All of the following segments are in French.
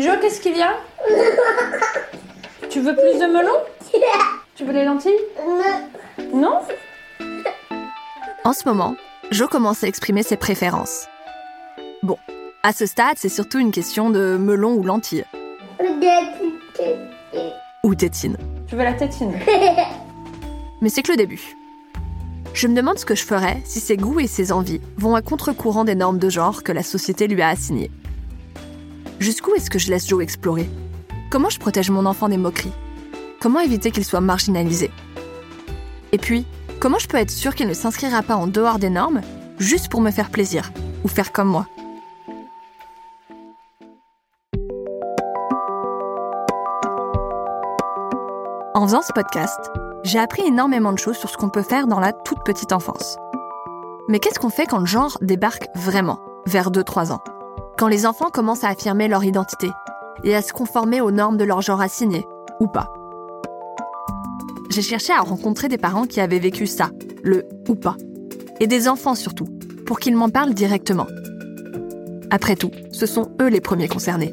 Jo, qu'est-ce qui vient Tu veux plus de melon Tu veux les lentilles Non En ce moment, Jo commence à exprimer ses préférences. Bon, à ce stade, c'est surtout une question de melon ou lentilles. Ou tétine. Tu veux la tétine Mais c'est que le début. Je me demande ce que je ferais si ses goûts et ses envies vont à contre-courant des normes de genre que la société lui a assignées. Jusqu'où est-ce que je laisse Joe explorer? Comment je protège mon enfant des moqueries? Comment éviter qu'il soit marginalisé? Et puis, comment je peux être sûre qu'il ne s'inscrira pas en dehors des normes juste pour me faire plaisir ou faire comme moi? En faisant ce podcast, j'ai appris énormément de choses sur ce qu'on peut faire dans la toute petite enfance. Mais qu'est-ce qu'on fait quand le genre débarque vraiment, vers 2-3 ans? Quand les enfants commencent à affirmer leur identité et à se conformer aux normes de leur genre assigné, ou pas J'ai cherché à rencontrer des parents qui avaient vécu ça, le ou pas, et des enfants surtout, pour qu'ils m'en parlent directement. Après tout, ce sont eux les premiers concernés.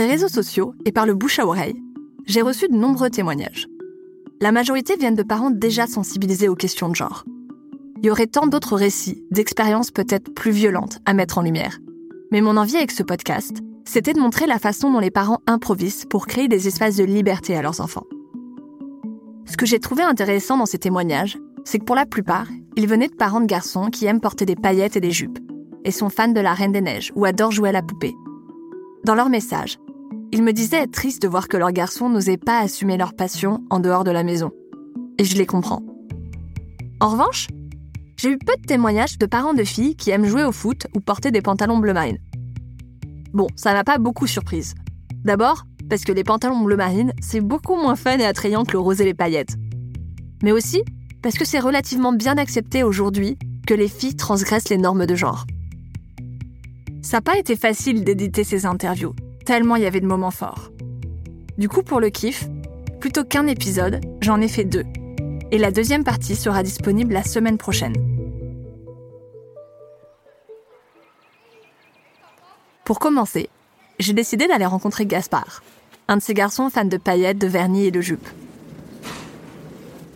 Les réseaux sociaux et par le bouche à oreille, j'ai reçu de nombreux témoignages. La majorité viennent de parents déjà sensibilisés aux questions de genre. Il y aurait tant d'autres récits, d'expériences peut-être plus violentes à mettre en lumière. Mais mon envie avec ce podcast, c'était de montrer la façon dont les parents improvisent pour créer des espaces de liberté à leurs enfants. Ce que j'ai trouvé intéressant dans ces témoignages, c'est que pour la plupart, ils venaient de parents de garçons qui aiment porter des paillettes et des jupes, et sont fans de la Reine des Neiges ou adorent jouer à la poupée. Dans leur message, ils me disaient être tristes de voir que leurs garçons n'osaient pas assumer leur passion en dehors de la maison. Et je les comprends. En revanche, j'ai eu peu de témoignages de parents de filles qui aiment jouer au foot ou porter des pantalons bleu marine. Bon, ça m'a pas beaucoup surprise. D'abord, parce que les pantalons bleu marine, c'est beaucoup moins fun et attrayant que le rose et les paillettes. Mais aussi parce que c'est relativement bien accepté aujourd'hui que les filles transgressent les normes de genre. Ça n'a pas été facile d'éditer ces interviews, tellement il y avait de moments forts. Du coup, pour le kiff, plutôt qu'un épisode, j'en ai fait deux. Et la deuxième partie sera disponible la semaine prochaine. Pour commencer, j'ai décidé d'aller rencontrer Gaspard, un de ces garçons fans de paillettes, de vernis et de jupes.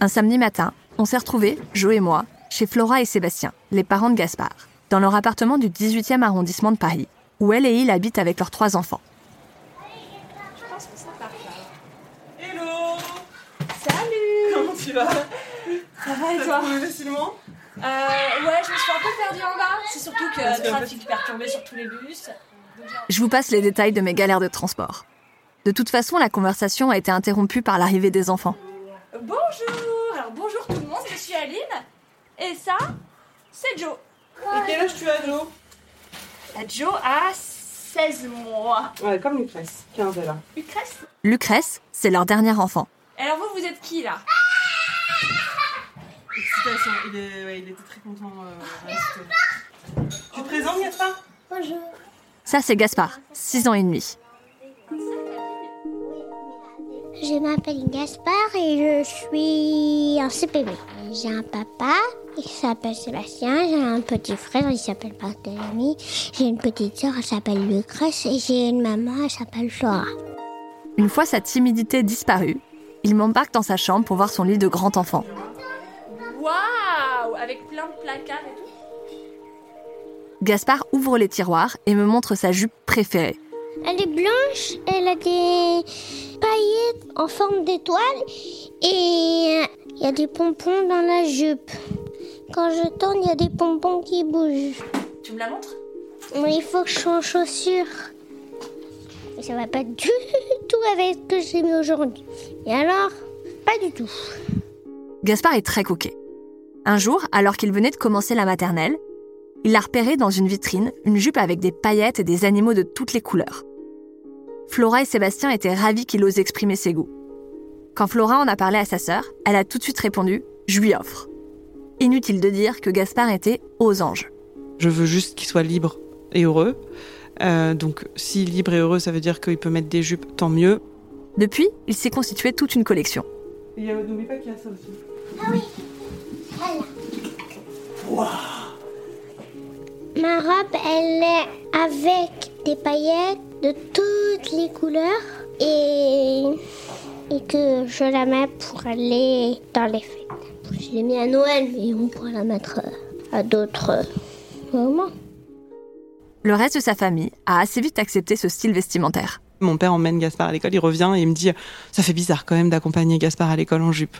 Un samedi matin, on s'est retrouvés, Joe et moi, chez Flora et Sébastien, les parents de Gaspard, dans leur appartement du 18e arrondissement de Paris, où elle et il habitent avec leurs trois enfants. Hello Salut Comment tu vas Ça va et toi facilement Euh, ouais, je me suis un peu perdue en bas. C'est surtout que Parce que- trafic perturbé sur tous les bus. Je vous passe les détails de mes galères de transport. De toute façon, la conversation a été interrompue par l'arrivée des enfants. Bonjour Alors bonjour tout le monde, je suis Aline. Et ça, c'est Joe. Et quel âge tu as, Jo La Joe a 16 mois. Ouais, comme Lucrèce, 15 elle a. Lucrèce Lucrèce, c'est leur dernier enfant. Alors vous, vous êtes qui là? Excitation, il, est, ouais, il était très content. euh. Tu te présentes, Gaspard? Ça, c'est Gaspard, 6 ans et demi. Je m'appelle Gaspard et je suis en CPB. J'ai un papa, il s'appelle Sébastien, j'ai un petit frère, il s'appelle Barthélemy, j'ai une petite sœur, elle s'appelle Lucrèce et j'ai une maman, elle s'appelle Flora. Une fois sa timidité disparue, il m'embarque dans sa chambre pour voir son lit de grand enfant. Avec plein de placards et tout. Gaspard ouvre les tiroirs et me montre sa jupe préférée. Elle est blanche, elle a des paillettes en forme d'étoile et il y a des pompons dans la jupe. Quand je tourne, il y a des pompons qui bougent. Tu me la montres? Mais il faut que je change chaussures. Et ça va pas du tout avec ce que j'ai mis aujourd'hui. Et alors, pas du tout. Gaspard est très coquet. Un jour, alors qu'il venait de commencer la maternelle, il a repéré dans une vitrine une jupe avec des paillettes et des animaux de toutes les couleurs. Flora et Sébastien étaient ravis qu'il ose exprimer ses goûts. Quand Flora en a parlé à sa sœur, elle a tout de suite répondu ⁇ Je lui offre ⁇ Inutile de dire que Gaspard était aux anges. Je veux juste qu'il soit libre et heureux. Euh, donc si libre et heureux, ça veut dire qu'il peut mettre des jupes, tant mieux. Depuis, il s'est constitué toute une collection. Et euh, n'oublie pas qu'il y a ça aussi. Ah oui, Ma robe, elle est avec des paillettes de toutes les couleurs et, et que je la mets pour aller dans les fêtes. Je l'ai mis à Noël, mais on pourra la mettre euh, à d'autres euh, moments. Le reste de sa famille a assez vite accepté ce style vestimentaire. Mon père emmène Gaspard à l'école, il revient et il me dit Ça fait bizarre quand même d'accompagner Gaspard à l'école en jupe.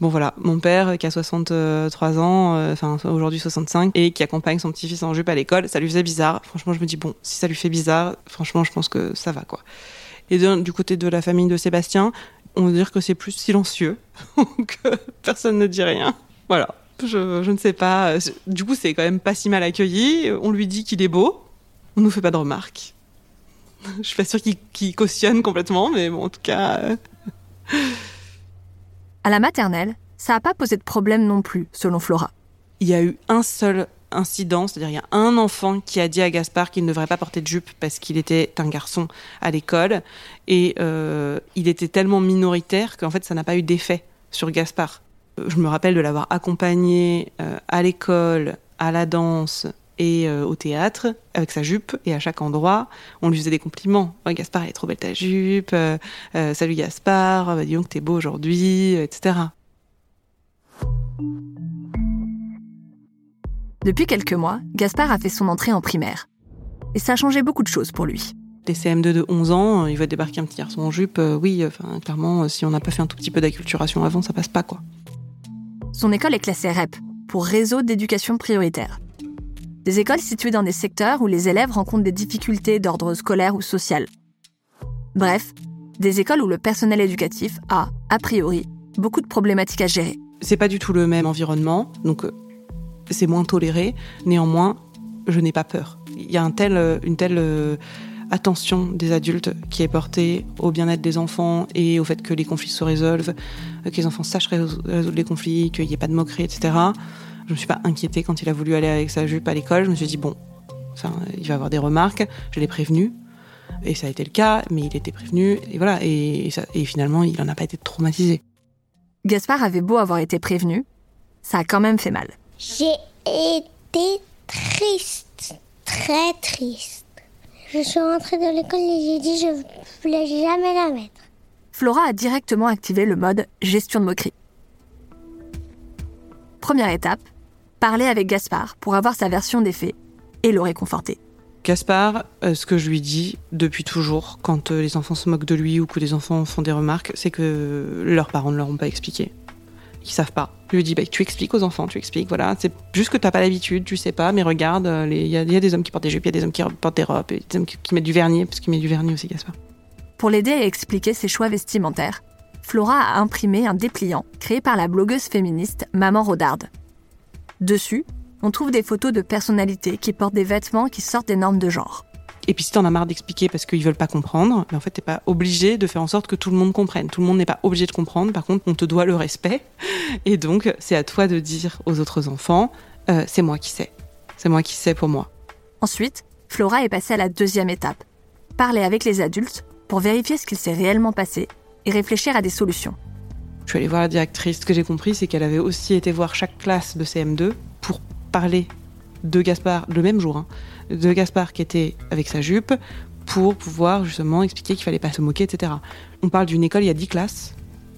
Bon voilà, mon père qui a 63 ans, euh, enfin aujourd'hui 65, et qui accompagne son petit-fils en jupe à l'école, ça lui faisait bizarre. Franchement, je me dis bon, si ça lui fait bizarre, franchement, je pense que ça va quoi. Et du côté de la famille de Sébastien, on veut dire que c'est plus silencieux, que personne ne dit rien. Voilà, je, ne sais pas. Du coup, c'est quand même pas si mal accueilli. On lui dit qu'il est beau, on nous fait pas de remarques. Je suis pas sûre qu'il cautionne complètement, mais bon, en tout cas. Euh, à la maternelle, ça n'a pas posé de problème non plus, selon Flora. Il y a eu un seul incident, c'est-à-dire il y a un enfant qui a dit à Gaspard qu'il ne devrait pas porter de jupe parce qu'il était un garçon à l'école et euh, il était tellement minoritaire qu'en fait ça n'a pas eu d'effet sur Gaspard. Je me rappelle de l'avoir accompagné euh, à l'école, à la danse, et euh, au théâtre avec sa jupe et à chaque endroit on lui faisait des compliments oh, Gaspard elle est trop belle ta jupe euh, euh, salut Gaspard bah, dis donc t'es beau aujourd'hui etc depuis quelques mois Gaspard a fait son entrée en primaire et ça a changé beaucoup de choses pour lui les CM2 de 11 ans, il va débarquer un petit garçon en jupe, oui, enfin, clairement, si on n'a pas fait un tout petit peu d'acculturation avant, ça passe pas, quoi. Son école est classée REP, pour Réseau d'éducation prioritaire. Des écoles situées dans des secteurs où les élèves rencontrent des difficultés d'ordre scolaire ou social. Bref, des écoles où le personnel éducatif a, a priori, beaucoup de problématiques à gérer. C'est pas du tout le même environnement, donc euh, c'est moins toléré. Néanmoins, je n'ai pas peur. Il y a euh, une telle euh, attention des adultes qui est portée au bien-être des enfants et au fait que les conflits se résolvent, que les enfants sachent résoudre les conflits, qu'il n'y ait pas de moquerie, etc. Je me suis pas inquiétée quand il a voulu aller avec sa jupe à l'école. Je me suis dit, bon, il va avoir des remarques. Je l'ai prévenu. Et ça a été le cas, mais il était prévenu. Et voilà. Et, et finalement, il n'en a pas été traumatisé. Gaspard avait beau avoir été prévenu, ça a quand même fait mal. J'ai été triste, très triste. Je suis rentrée dans l'école et j'ai dit je ne voulais jamais la mettre. Flora a directement activé le mode gestion de moquerie. Première étape, parler avec Gaspard pour avoir sa version des faits et le réconforter. Gaspard, euh, ce que je lui dis depuis toujours, quand euh, les enfants se moquent de lui ou que les enfants font des remarques, c'est que leurs parents ne leur ont pas expliqué. Ils savent pas. Je lui dis, bah, tu expliques aux enfants, tu expliques, voilà. C'est juste que tu n'as pas l'habitude, tu sais pas, mais regarde, euh, il y, a des hommes qui portent des jupes, il y a des hommes qui portent des robes, des hommes qui, qui mettent du vernis, parce qu'il met du vernis aussi, Gaspard. Pour l'aider à expliquer ses choix vestimentaires, Flora a imprimé un dépliant créé par la blogueuse féministe Maman Rodarde. Dessus, on trouve des photos de personnalités qui portent des vêtements qui sortent des normes de genre. Et puis si t'en as marre d'expliquer parce qu'ils veulent pas comprendre, mais en fait t'es pas obligé de faire en sorte que tout le monde comprenne. Tout le monde n'est pas obligé de comprendre. Par contre, on te doit le respect. Et donc c'est à toi de dire aux autres enfants, euh, c'est moi qui sais. C'est moi qui sais pour moi. Ensuite, Flora est passée à la deuxième étape. Parler avec les adultes pour vérifier ce qu'il s'est réellement passé et réfléchir à des solutions. Je suis allée voir la directrice. Ce que j'ai compris, c'est qu'elle avait aussi été voir chaque classe de CM2 pour parler de Gaspard, le même jour, hein, de Gaspard qui était avec sa jupe, pour pouvoir justement expliquer qu'il fallait pas se moquer, etc. On parle d'une école, il y a 10 classes,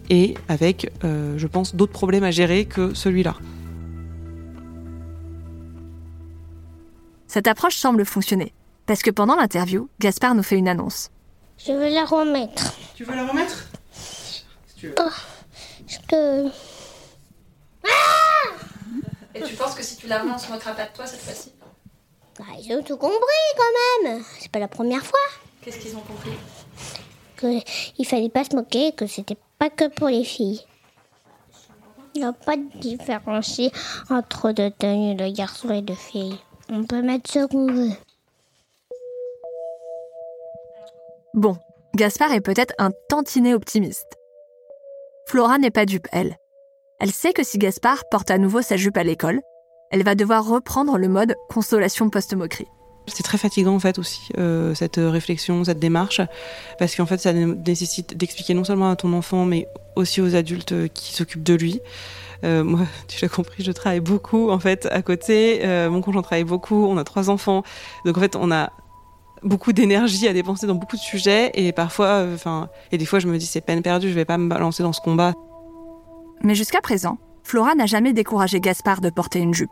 et avec, euh, je pense, d'autres problèmes à gérer que celui-là. Cette approche semble fonctionner, parce que pendant l'interview, Gaspard nous fait une annonce. Je veux la remettre. Tu veux la remettre? Si tu veux. Oh. Je te... Et tu penses que si tu la remets, on se moquera pas de toi cette fois-ci Bah, ils ont tout compris quand même. C'est pas la première fois. Qu'est-ce qu'ils ont compris Que il fallait pas se moquer, que c'était pas que pour les filles. Il n'y a pas de différence entre de tenues de garçons et de filles. On peut mettre ce qu'on veut. Bon, Gaspard est peut-être un tantinet optimiste. Flora n'est pas dupe, elle. Elle sait que si Gaspard porte à nouveau sa jupe à l'école, elle va devoir reprendre le mode consolation post-moquerie. C'est très fatigant en fait aussi euh, cette réflexion, cette démarche, parce qu'en fait ça nécessite d'expliquer non seulement à ton enfant, mais aussi aux adultes qui s'occupent de lui. Euh, moi, tu l'as compris, je travaille beaucoup en fait à côté. Euh, mon conjoint travaille beaucoup. On a trois enfants, donc en fait on a beaucoup d'énergie à dépenser dans beaucoup de sujets et parfois, enfin, et des fois je me dis c'est peine perdue, je vais pas me balancer dans ce combat. Mais jusqu'à présent, Flora n'a jamais découragé Gaspard de porter une jupe.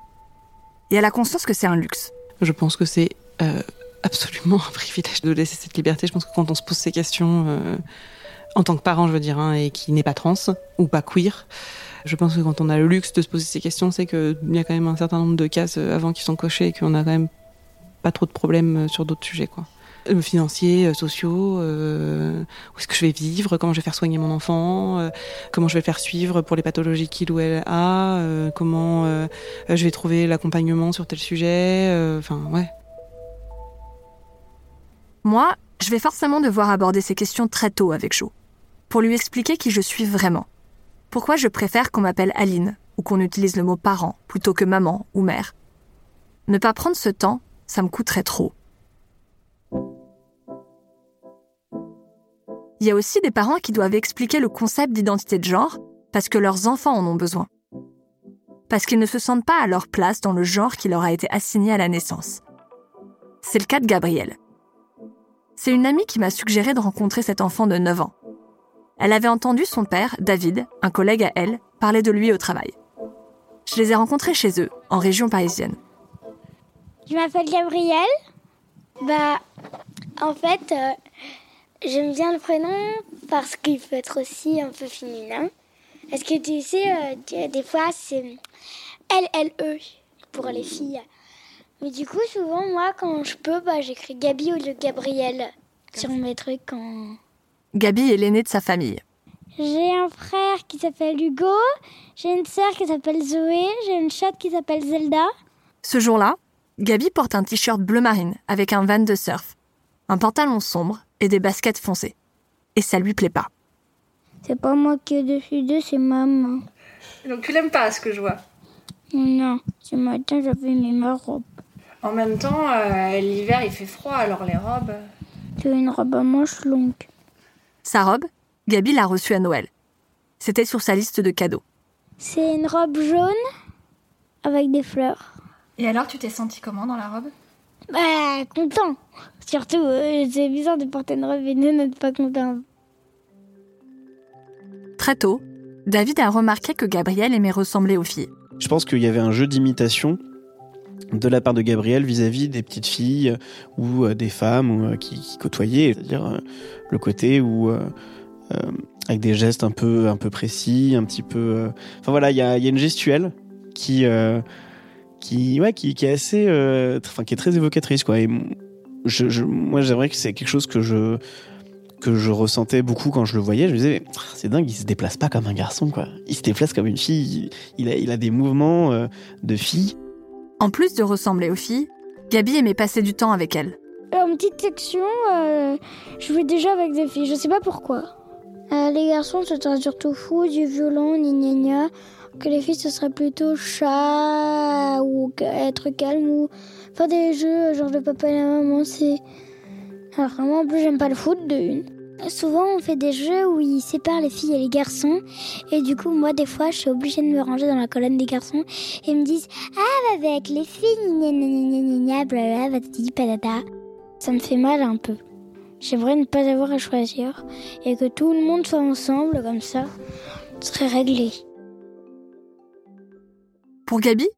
Et elle a conscience que c'est un luxe. Je pense que c'est euh, absolument un privilège de laisser cette liberté. Je pense que quand on se pose ces questions, euh, en tant que parent, je veux dire, hein, et qui n'est pas trans ou pas queer, je pense que quand on a le luxe de se poser ces questions, c'est qu'il y a quand même un certain nombre de cases euh, avant qui sont cochées et qu'on a quand même trop de problèmes sur d'autres sujets, quoi. Financiers, sociaux, euh, où est-ce que je vais vivre, comment je vais faire soigner mon enfant, euh, comment je vais le faire suivre pour les pathologies qu'il ou elle a, euh, comment je vais trouver l'accompagnement sur tel sujet, enfin ouais. Moi, je vais forcément devoir aborder ces questions très tôt avec Jo, pour lui expliquer qui je suis vraiment. Pourquoi je préfère qu'on m'appelle Aline, ou qu'on utilise le mot parent plutôt que maman ou mère. Ne pas prendre ce temps, ça me coûterait trop. Il y a aussi des parents qui doivent expliquer le concept d'identité de genre parce que leurs enfants en ont besoin. Parce qu'ils ne se sentent pas à leur place dans le genre qui leur a été assigné à la naissance. C'est le cas de Gabrielle. C'est une amie qui m'a suggéré de rencontrer cet enfant de 9 ans. Elle avait entendu son père, David, un collègue à elle, parler de lui au travail. Je les ai rencontrés chez eux, en région parisienne. Je m'appelle Gabrielle. Bah, en fait, euh, J'aime bien le prénom parce qu'il peut être aussi un peu féminin. Est-ce que tu sais, euh, des fois, c'est L-L-E pour les filles. Mais du coup, souvent, moi, quand je peux, bah, j'écris Gabi au lieu de Gabriel sur mes trucs. En... Gabi est l'aînée de sa famille. J'ai un frère qui s'appelle Hugo, j'ai une sœur qui s'appelle Zoé, j'ai une chatte qui s'appelle Zelda. Ce jour-là, Gabi porte un t-shirt bleu marine avec un van de surf, un pantalon sombre et des baskets foncées. Et ça lui plaît pas. C'est pas moi qui ai décidé, c'est maman. Donc tu l'aimes pas ce que je vois? Non, ce matin j'avais mis ma robe. En même temps, euh, l'hiver il fait froid, alors les robes? C'est une robe à manches longues. Sa robe, Gabi l'a reçue à Noël. C'était sur sa liste de cadeaux. C'est une robe jaune avec des fleurs. Et alors, tu t'es senti comment dans la robe? Bah, content. Surtout, euh, c'est bizarre de porter une robe et de n'être pas content. Très tôt, David a remarqué que Gabriel aimait ressembler aux filles. Je pense qu'il y avait un jeu d'imitation de la part de Gabriel vis-à-vis des petites filles ou euh, des femmes ou, euh, qui, qui, côtoyaient, c'est-à-dire le côté où avec des gestes un peu un peu précis, un petit peu. Enfin voilà, il y a, y a, une gestuelle qui qui ouais qui, qui est assez, enfin qui est très évocatrice quoi. Et je, je, moi j'aimerais que c'est quelque chose que je que je ressentais beaucoup quand je le voyais. Je me disais, ah, c'est dingue, il se déplace pas comme un garçon, quoi. Il se déplace comme une fille. Il a, il a des mouvements euh, de fille. En plus de ressembler aux filles, Gabi aimait passer du temps avec elles. En petite section, euh, je jouais déjà avec des filles. Je sais pas pourquoi. Euh, les garçons, ce serait surtout fou, du violon, ni gna gna. Que les filles, ce serait plutôt chat ou être calme ou faire des jeux genre le papa et la maman. C'est alors vraiment, en plus, j'aime pas le foot de une. Souvent, on fait des jeux où ils séparent les filles et les garçons. Et du coup, moi, des fois, je suis obligée de me ranger dans la colonne des garçons. Et ils me disent Ah, avec les filles, gna gna gna gna gna, blablabla, patata. Ça me fait mal un peu. J'aimerais ne pas avoir à choisir. Et que tout le monde soit ensemble, comme ça, ce serait réglé. Pour Gabi,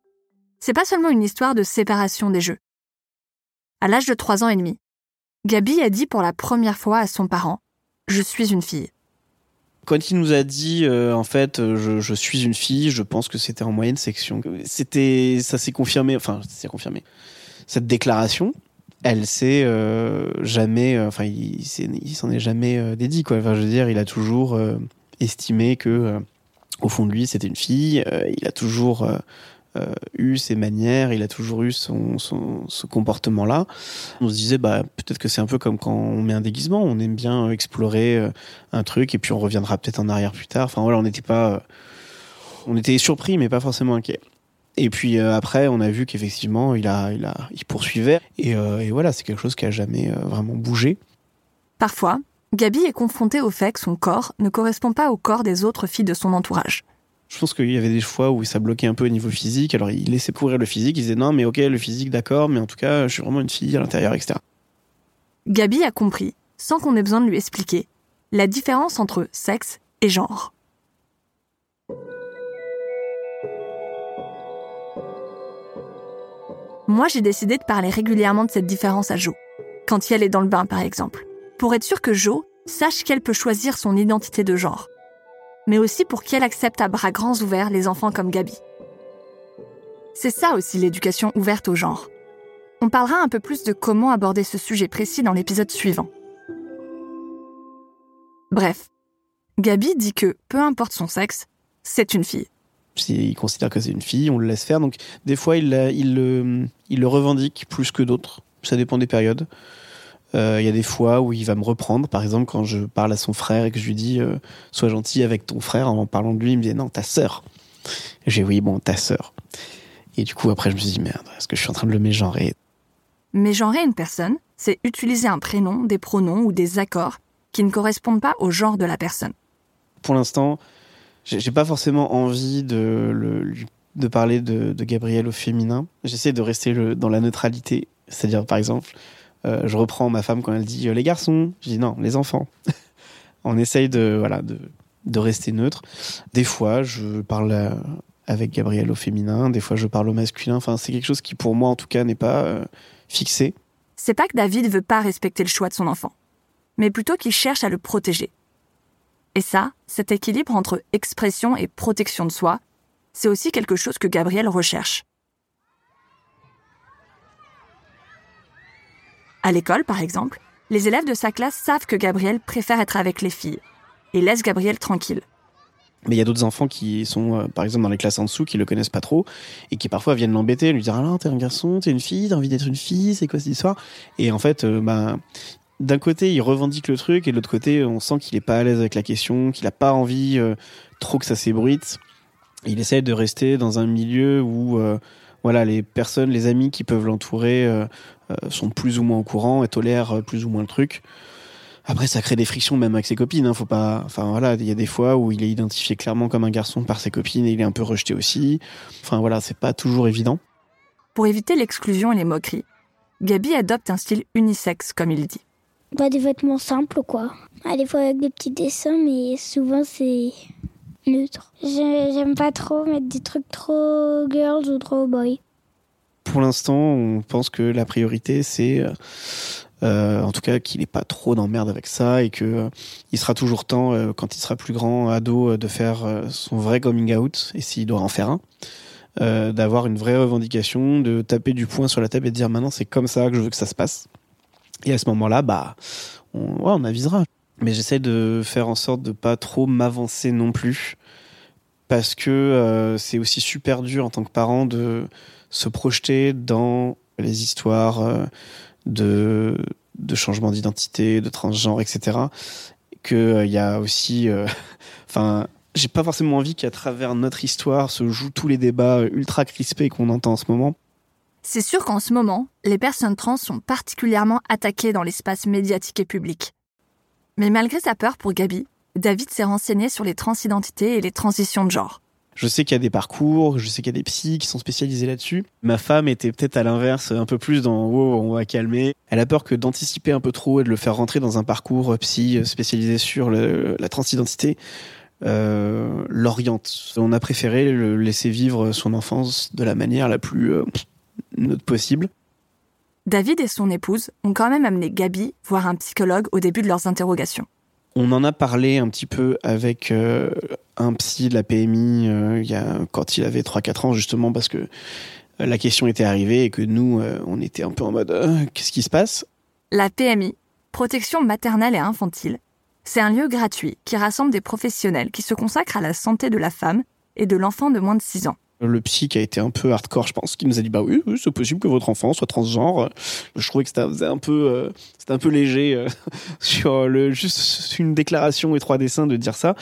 c'est pas seulement une histoire de séparation des jeux. À l'âge de 3 ans et demi, Gabi a dit pour la première fois à son parent Je suis une fille. Quand il nous a dit, euh, en fait, euh, je, suis une fille, je pense que c'était en moyenne section. C'était, ça s'est confirmé, enfin, c'est confirmé. Cette déclaration, elle s'est euh, jamais, enfin, il, s'en est jamais dédié, quoi. Enfin, je veux dire, il a toujours estimé que, au fond de lui, c'était une fille. il a toujours eu ses manières, il a toujours eu son, son ce comportement-là. On se disait, bah, peut-être que c'est un peu comme quand on met un déguisement, on aime bien explorer un truc et puis on reviendra peut-être en arrière plus tard. Enfin voilà, on n'était pas, on était surpris mais pas forcément inquiet. Et puis euh, après, on a vu qu'effectivement, il a, il a, il poursuivait. Et, euh, voilà, c'est quelque chose qui a jamais euh, vraiment bougé. Parfois, Gabi est confrontée au fait que son corps ne correspond pas au corps des autres filles de son entourage. Je pense qu'il y avait des fois où ça bloquait un peu au niveau physique. Alors il laissait courir le physique, il disait non, mais ok, le physique, d'accord, mais en tout cas, je suis vraiment une fille à l'intérieur, etc. Gabi a compris, sans qu'on ait besoin de lui expliquer, la différence entre sexe et genre. Moi, j'ai décidé de parler régulièrement de cette différence à Jo, quand elle est dans le bain par exemple, pour être sûr que Jo sache qu'elle peut choisir son identité de genre, mais aussi pour qu'elle accepte à bras grands ouverts les enfants comme Gabi. C'est ça aussi l'éducation ouverte au genre. On parlera un peu plus de comment aborder ce sujet précis dans l'épisode suivant. Bref, Gabi dit que, peu importe son sexe, c'est une fille. S'il considère que c'est une fille, on le laisse faire. Donc, des fois, il, il, il le revendique plus que d'autres. Ça dépend des périodes. Euh, Il y a des fois où il va me reprendre. Par exemple, quand je parle à son frère et que je lui dis euh, Sois gentil avec ton frère en parlant de lui, il me dit Non, ta sœur. J'ai Oui, bon, ta sœur. Et du coup, après, je me suis dit Merde, est-ce que je suis en train de le mégenrer? Mégenrer une personne, c'est utiliser un prénom, des pronoms ou des accords qui ne correspondent pas au genre de la personne. Pour l'instant, j'ai pas forcément envie de, le, de parler de, de, Gabriel au féminin. J'essaie de rester le, dans la neutralité. C'est-à-dire, par exemple, euh, je reprends ma femme quand elle dit euh, les garçons. Je dis non, les enfants. On essaye de, voilà, de, de rester neutre. Des fois, je parle à, avec Gabriel au féminin. Des fois, je parle au masculin. Enfin, c'est quelque chose qui, pour moi, en tout cas, n'est pas euh, fixé. C'est pas que David veut pas respecter le choix de son enfant, mais plutôt qu'il cherche à le protéger. Et ça, cet équilibre entre expression et protection de soi, c'est aussi quelque chose que Gabriel recherche. À l'école, par exemple, les élèves de sa classe savent que Gabriel préfère être avec les filles et laisse Gabriel tranquille. Mais il y a d'autres enfants qui sont, euh, par exemple, dans les classes en dessous, qui le connaissent pas trop, et qui parfois viennent l'embêter, lui dire Ah, t'es un garçon, t'es une fille, t'as envie d'être une fille, c'est quoi cette histoire? Et en fait, euh, bah, d'un côté, il revendique le truc, et de l'autre côté, on sent qu'il est pas à l'aise avec la question, qu'il a pas envie euh, trop que ça s'ébruite. Il essaie de rester dans un milieu où, voilà, les personnes, les amis qui peuvent l'entourer euh, sont plus ou moins au courant et tolèrent plus ou moins le truc. Après, ça crée des frictions même avec ses copines. Hein, faut pas. Enfin voilà, il y a des fois où il est identifié clairement comme un garçon par ses copines et il est un peu rejeté aussi. Enfin voilà, c'est pas toujours évident. Pour éviter l'exclusion et les moqueries, Gabi adopte un style unisexe, comme il dit. Bah, des vêtements simples, quoi. Ah, des fois avec des petits dessins, mais souvent c'est neutre. J'aime pas trop mettre des trucs trop girls ou trop boy. Pour l'instant, on pense que la priorité, c'est, euh, en tout cas, qu'il n'est pas trop d'emmerde avec ça et que euh, il sera toujours temps, euh, quand il sera plus grand, ado, de faire son vrai coming out, et s'il doit en faire un, d'avoir une vraie revendication, de taper du poing sur la table et de dire maintenant c'est comme ça que je veux que ça se passe. Et à ce moment-là, bah, on, on avisera. Mais j'essaie de faire en sorte de pas trop m'avancer non plus, parce que euh, c'est aussi super dur en tant que parent de se projeter dans les histoires euh, de, de changement d'identité, de transgenre, etc. Que il euh, y a aussi, enfin, j'ai pas forcément envie qu'à travers notre histoire se jouent tous les débats ultra crispés qu'on entend en ce moment. C'est sûr qu'en ce moment, les personnes trans sont particulièrement attaquées dans l'espace médiatique et public. Mais malgré sa peur pour Gabi, David s'est renseigné sur les transidentités et les transitions de genre. Je sais qu'il y a des parcours, je sais qu'il y a des psys qui sont spécialisés là-dessus. Ma femme était peut-être à l'inverse, un peu plus dans oh, on va calmer. Elle a peur que d'anticiper un peu trop et de le faire rentrer dans un parcours psy spécialisé sur la transidentité euh, l'oriente. On a préféré le laisser vivre son enfance de la manière la plus euh, neutre possible. David et son épouse ont quand même amené Gabi voir un psychologue au début de leurs interrogations. On en a parlé un petit peu avec euh, un psy de la PMI euh, il y a, quand il avait 3-4 ans, justement, parce que euh, la question était arrivée et que nous, euh, on était un peu en mode qu'est-ce qui se passe? La PMI, protection maternelle et infantile, c'est un lieu gratuit qui rassemble des professionnels qui se consacrent à la santé de la femme et de l'enfant de moins de 6 ans. Le psy qui a été un peu hardcore, je pense, qui nous a dit bah oui, c'est possible que votre enfant soit transgenre. Je trouvais que c'était un peu, euh, c'était un peu léger euh, sur le juste une déclaration et trois dessins de dire ça.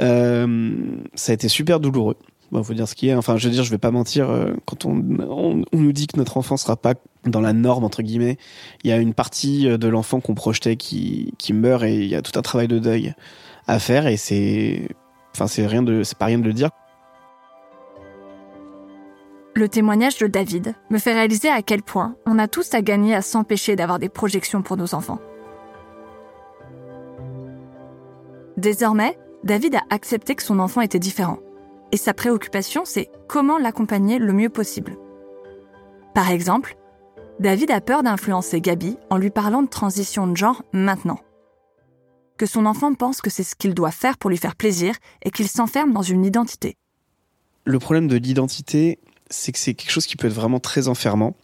Euh, ça a été super douloureux. Bon, faut dire ce qui est. Enfin, je veux dire, je vais pas mentir. quand on, nous dit que notre enfant sera pas dans la norme entre guillemets, il y a une partie de l'enfant qu'on projetait qui qui meurt et il y a tout un travail de deuil à faire et c'est, enfin, c'est pas rien de le dire. Le témoignage de David me fait réaliser à quel point on a tous à gagner à s'empêcher d'avoir des projections pour nos enfants. Désormais, David a accepté que son enfant était différent. Et sa préoccupation, c'est comment l'accompagner le mieux possible. Par exemple, David a peur d'influencer Gabi en lui parlant de transition de genre maintenant. Que son enfant pense que c'est ce qu'il doit faire pour lui faire plaisir et qu'il s'enferme dans une identité. Le problème de l'identité, c'est que c'est quelque chose qui peut être vraiment très enfermant,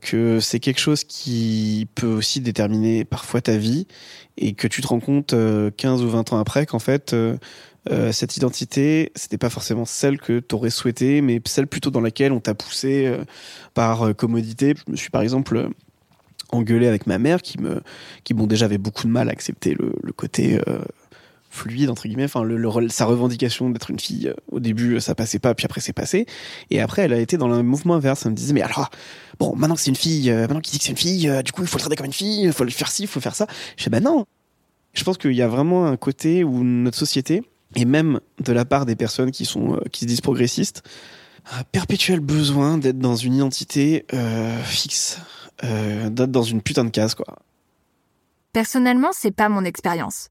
que c'est quelque chose qui peut aussi déterminer parfois ta vie, et que tu te rends compte euh, 15 ou 20 ans après qu'en fait, euh, euh, cette identité, c'était pas forcément celle que tu aurais souhaité, mais celle plutôt dans laquelle on t'a poussé euh, par euh, commodité. Je me suis par exemple euh, engueulé avec ma mère qui me qui bon déjà avait beaucoup de mal à accepter le, côté euh, fluide entre guillemets. Enfin le, le- sa revendication d'être une fille euh, au début euh, ça passait pas puis après c'est passé. Et après elle a été dans le mouvement inverse. Elle me disait mais alors bon maintenant que c'est une fille euh, maintenant qu'il dit que c'est une fille du coup il faut le traiter comme une fille il faut le faire ci il faut faire ça. Je dis bah non. Je pense qu'il y a vraiment un côté où notre société et même de la part des personnes qui sont qui se disent progressistes un perpétuel besoin d'être dans une identité fixe d'être dans une putain de case quoi. Personnellement, c'est pas mon expérience.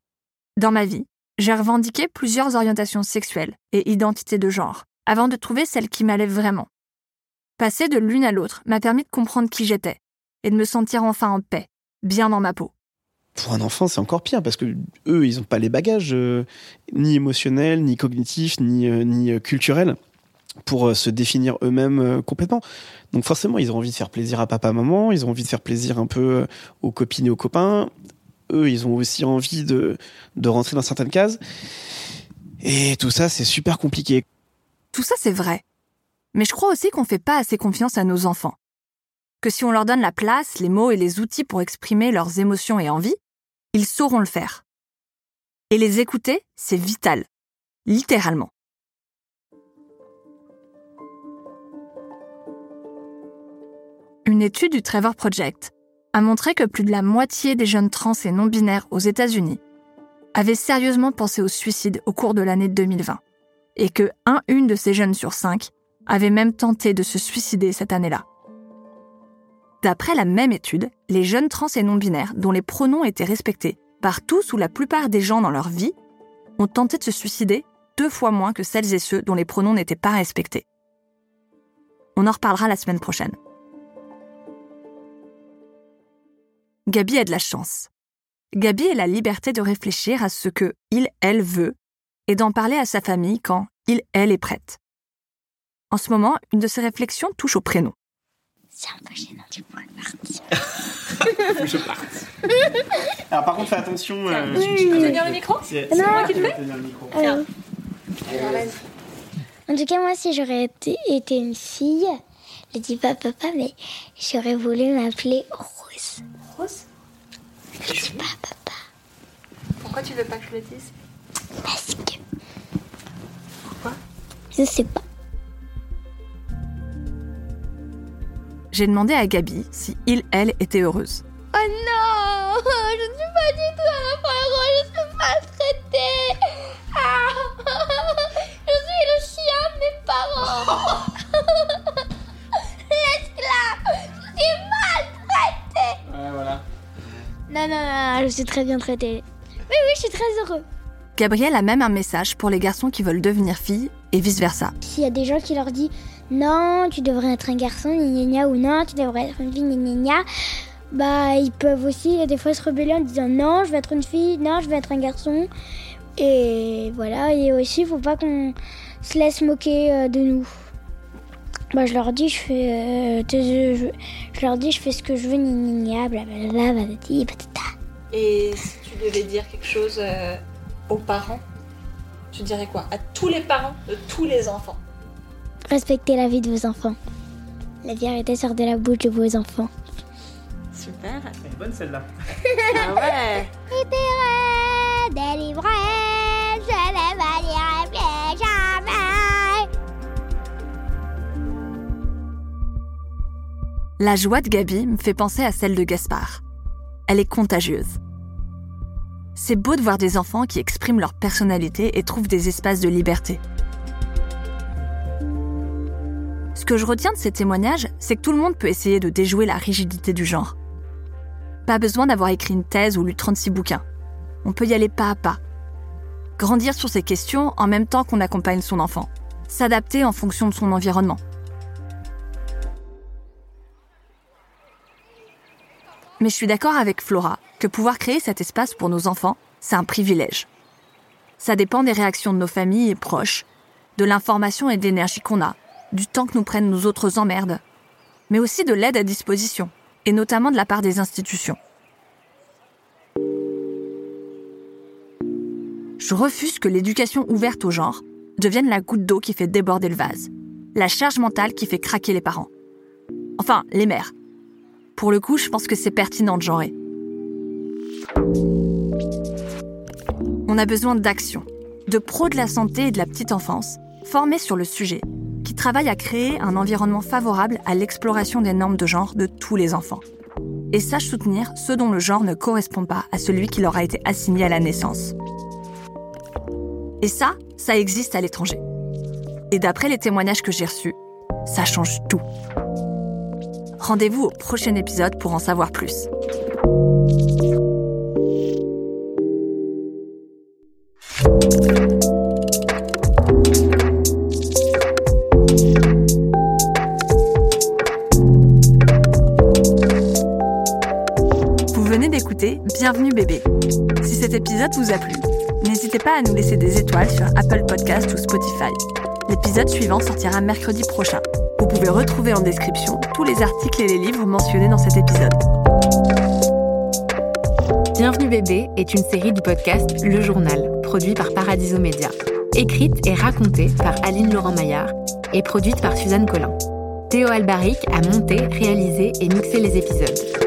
Dans ma vie, j'ai revendiqué plusieurs orientations sexuelles et identités de genre avant de trouver celle qui m'allait vraiment. Passer de l'une à l'autre m'a permis de comprendre qui j'étais et de me sentir enfin en paix, bien dans ma peau. pour un enfant, c'est encore pire parce que eux, ils n'ont pas les bagages euh, ni émotionnels, ni cognitifs, ni, euh, euh, culturels pour se définir eux-mêmes complètement. Donc forcément, ils ont envie de faire plaisir à papa, maman, ils ont envie de faire plaisir un peu aux copines et aux copains. Eux, ils ont aussi envie de, de rentrer dans certaines cases. Et tout ça, c'est super compliqué. Tout ça, c'est vrai. Mais je crois aussi qu'on fait pas assez confiance à nos enfants. Que si on leur donne la place, les mots et les outils pour exprimer leurs émotions et envies, ils sauront le faire. Et les écouter, c'est vital. Littéralement. Une étude du Trevor Project a montré que plus de la moitié des jeunes trans et non-binaires aux États-Unis avaient sérieusement pensé au suicide au cours de l'année 2020 et que un une de ces jeunes sur cinq avait même tenté de se suicider cette année-là. D'après la même étude, les jeunes trans et non-binaires dont les pronoms étaient respectés par tous ou la plupart des gens dans leur vie ont tenté de se suicider deux fois moins que celles et ceux dont les pronoms n'étaient pas respectés. On en reparlera la semaine prochaine. Gabi a de la chance. Gabi a la liberté de réfléchir à ce que il, elle veut et d'en parler à sa famille quand il, elle est prête. En ce moment, une de ses réflexions touche au prénom. C'est un peu gênant, tu pourrais partir. je parte. Alors par contre, fais attention. euh, Tu peux tenir le micro C'est Non. moi qui tenir le micro. Euh, En tout cas, moi, si j'aurais été, été une fille, je dis pas papa, mais j'aurais voulu m'appeler Rose. Rose Je dis pas papa, Pourquoi tu veux pas que je le dise? Parce que. Pourquoi? Je sais pas. J'ai demandé à Gabi si il, elle était heureuse. Oh non Je ne suis pas du tout un enfant heureux, je suis maltraitée ah Je suis le chien de mes parents Non, non, non, je suis très bien traitée. Mais oui, je suis très heureux. Gabrielle a même un message pour les garçons qui veulent devenir filles et vice-versa. S'il y a des gens qui leur disent non, tu devrais être un garçon, gna ou non, tu devrais être une fille, gna bah ils peuvent aussi des fois se rebeller en disant non, je vais être une fille, non, je vais être un garçon. Et voilà, et aussi, il faut pas qu'on se laisse moquer euh, de nous. Bah, je leur dis, je fais, euh, je, je leur dis, je fais ce que je veux, blablabla, patati, patata. Et si tu devais dire quelque chose euh, aux parents, tu dirais quoi? À tous les parents de tous les enfants? Respectez la vie de vos enfants. La vérité sort de la bouche de vos enfants. Super. Elle est bonne celle-là. Ah ouais Libéré, délivré, je ne me La joie de Gabi me fait penser à celle de Gaspard. Elle est contagieuse. C'est beau de voir des enfants qui expriment leur personnalité et trouvent des espaces de liberté. Ce que je retiens de ces témoignages, c'est que tout le monde peut essayer de déjouer la rigidité du genre. Pas besoin d'avoir écrit une thèse ou lu 36 bouquins. On peut y aller pas à pas. Grandir sur ces questions en même temps qu'on accompagne son enfant. S'adapter en fonction de son environnement. Mais je suis d'accord avec Flora que pouvoir créer cet espace pour nos enfants, c'est un privilège. Ça dépend des réactions de nos familles et proches, de l'information et de l'énergie qu'on a, du temps que nous prennent nos autres emmerdes, mais aussi de l'aide à disposition, et notamment de la part des institutions. Je refuse que l'éducation ouverte au genre devienne la goutte d'eau qui fait déborder le vase, la charge mentale qui fait craquer les parents. Enfin, les mères. Pour le coup, je pense que c'est pertinent de genrer. On a besoin d'action, de pros de la santé et de la petite enfance, formés sur le sujet, qui travaillent à créer un environnement favorable à l'exploration des normes de genre de tous les enfants. Et sachent soutenir ceux dont le genre ne correspond pas à celui qui leur a été assigné à la naissance. Et ça, ça existe à l'étranger. Et d'après les témoignages que j'ai reçus, ça change tout. Rendez-vous au prochain épisode pour en savoir plus. Vous venez d'écouter Bienvenue bébé. Si cet épisode vous a plu, n'hésitez pas à nous laisser des étoiles sur Apple Podcast ou Spotify. L'épisode suivant sortira mercredi prochain. Vous pouvez retrouver en description tous les articles et les livres mentionnés dans cet épisode. Bienvenue bébé est une série du podcast Le Journal, produit par Paradiso Média. Écrite et racontée par Aline Laurent-Maillard et produite par Suzanne Collin. Théo Albaric a monté, réalisé et mixé les épisodes.